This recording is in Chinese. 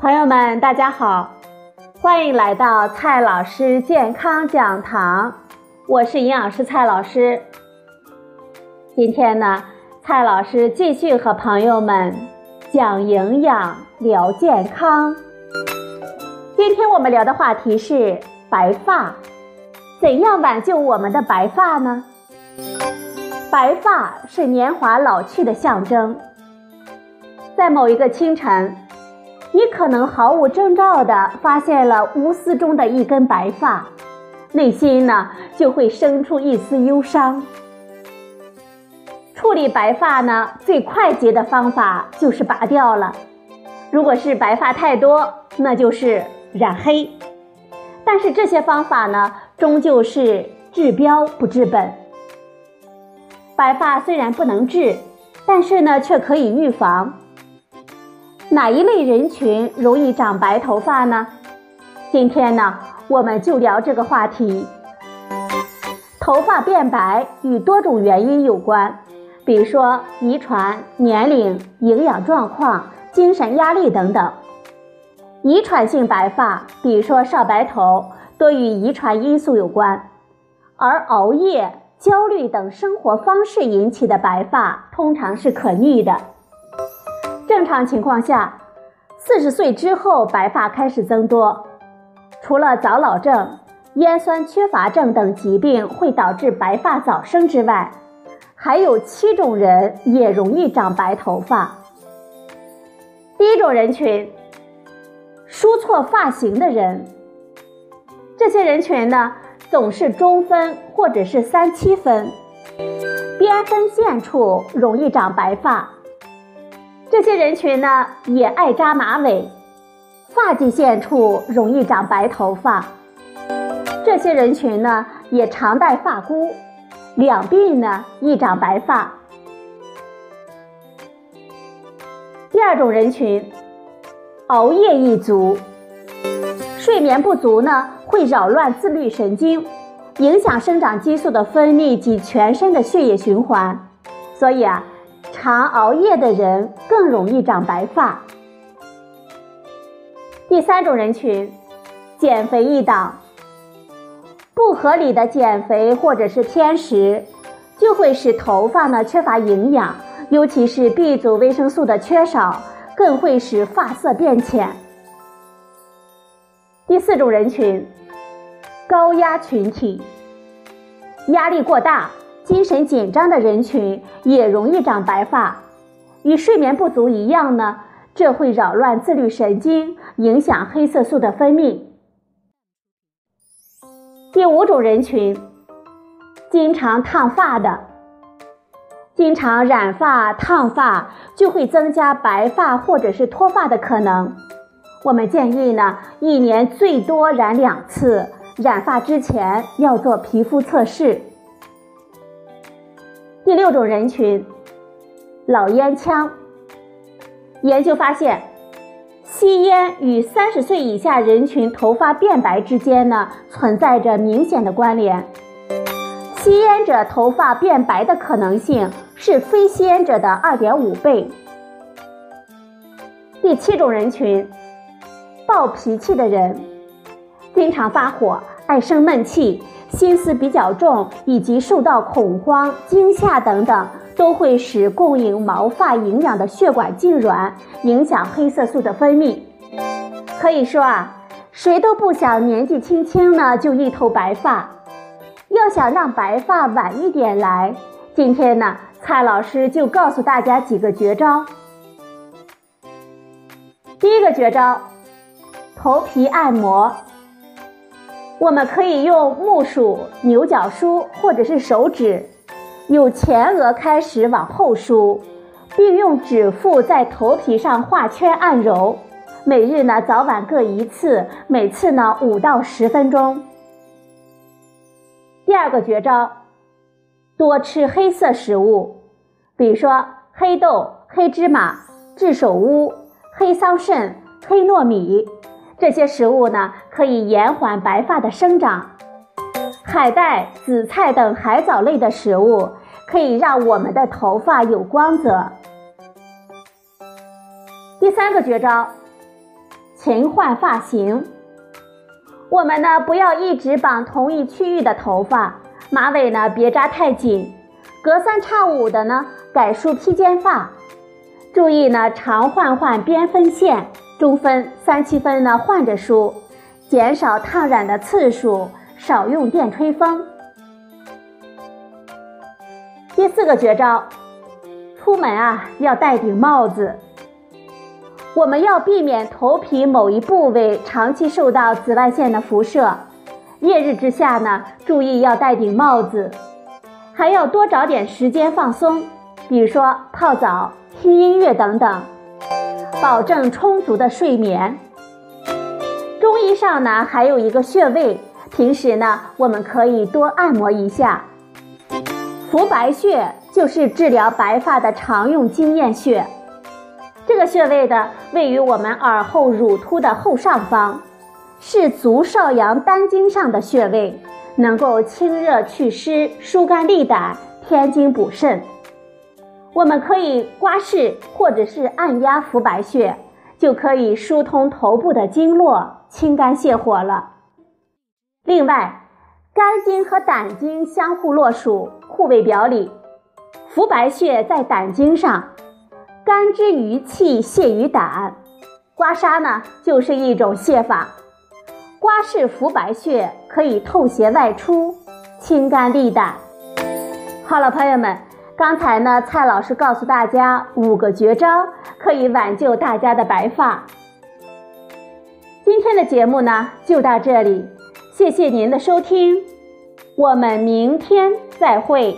朋友们，大家好，欢迎来到蔡老师健康讲堂，我是营养师蔡老师。今天呢，蔡老师继续和朋友们讲营养、聊健康。今天我们聊的话题是白发，怎样挽救我们的白发呢？白发是年华老去的象征，在某一个清晨。你可能毫无征兆地发现了乌丝中的一根白发，内心呢就会生出一丝忧伤。处理白发呢，最快捷的方法就是拔掉了。如果是白发太多，那就是染黑。但是这些方法呢，终究是治标不治本。白发虽然不能治，但是呢，却可以预防。哪一类人群容易长白头发呢？今天呢，我们就聊这个话题。头发变白与多种原因有关，比如说遗传、年龄、营养状况、精神压力等等。遗传性白发，比如说少白头，多与遗传因素有关；而熬夜、焦虑等生活方式引起的白发，通常是可逆的。正常情况下，四十岁之后白发开始增多。除了早老症、烟酸缺乏症等疾病会导致白发早生之外，还有七种人也容易长白头发。第一种人群，梳错发型的人。这些人群呢，总是中分或者是三七分，边分线处容易长白发。这些人群呢，也爱扎马尾，发际线处容易长白头发。这些人群呢，也常戴发箍，两鬓呢易长白发。第二种人群，熬夜一族，睡眠不足呢，会扰乱自律神经，影响生长激素的分泌及全身的血液循环，所以啊。常熬夜的人更容易长白发。第三种人群，减肥一党，不合理的减肥或者是偏食，就会使头发呢缺乏营养，尤其是 B 族维生素的缺少，更会使发色变浅。第四种人群，高压群体，压力过大。精神紧张的人群也容易长白发，与睡眠不足一样呢，这会扰乱自律神经，影响黑色素的分泌。第五种人群，经常烫发的，经常染发、烫发就会增加白发或者是脱发的可能。我们建议呢，一年最多染两次，染发之前要做皮肤测试。第六种人群，老烟枪。研究发现，吸烟与三十岁以下人群头发变白之间呢，存在着明显的关联。吸烟者头发变白的可能性是非吸烟者的二点五倍。第七种人群，暴脾气的人，经常发火，爱生闷气。心思比较重，以及受到恐慌、惊吓等等，都会使供应毛发营养的血管痉挛，影响黑色素的分泌。可以说啊，谁都不想年纪轻轻呢就一头白发。要想让白发晚一点来，今天呢，蔡老师就告诉大家几个绝招。第一个绝招，头皮按摩。我们可以用木梳、牛角梳或者是手指，由前额开始往后梳，并用指腹在头皮上画圈按揉。每日呢早晚各一次，每次呢五到十分钟。第二个绝招，多吃黑色食物，比如说黑豆、黑芝麻、炙首乌、黑桑葚、黑糯米。这些食物呢，可以延缓白发的生长。海带、紫菜等海藻类的食物可以让我们的头发有光泽。第三个绝招，勤换发型。我们呢，不要一直绑同一区域的头发，马尾呢别扎太紧，隔三差五的呢改梳披肩发。注意呢，常换换边分线，中分、三七分呢换着梳，减少烫染的次数，少用电吹风。第四个绝招，出门啊要戴顶帽子。我们要避免头皮某一部位长期受到紫外线的辐射，烈日之下呢，注意要戴顶帽子，还要多找点时间放松，比如说泡澡。听音乐等等，保证充足的睡眠。中医上呢还有一个穴位，平时呢我们可以多按摩一下。浮白穴就是治疗白发的常用经验穴，这个穴位的位于我们耳后乳突的后上方，是足少阳丹经上的穴位，能够清热祛湿、疏肝利胆、添精补肾。我们可以刮拭或者是按压浮白穴，就可以疏通头部的经络，清肝泻火了。另外，肝经和胆经相互络属，互为表里。浮白穴在胆经上，肝之余气泄于胆，刮痧呢就是一种泻法。刮拭浮白穴可以透邪外出，清肝利胆。好了，朋友们。刚才呢，蔡老师告诉大家五个绝招，可以挽救大家的白发。今天的节目呢，就到这里，谢谢您的收听，我们明天再会。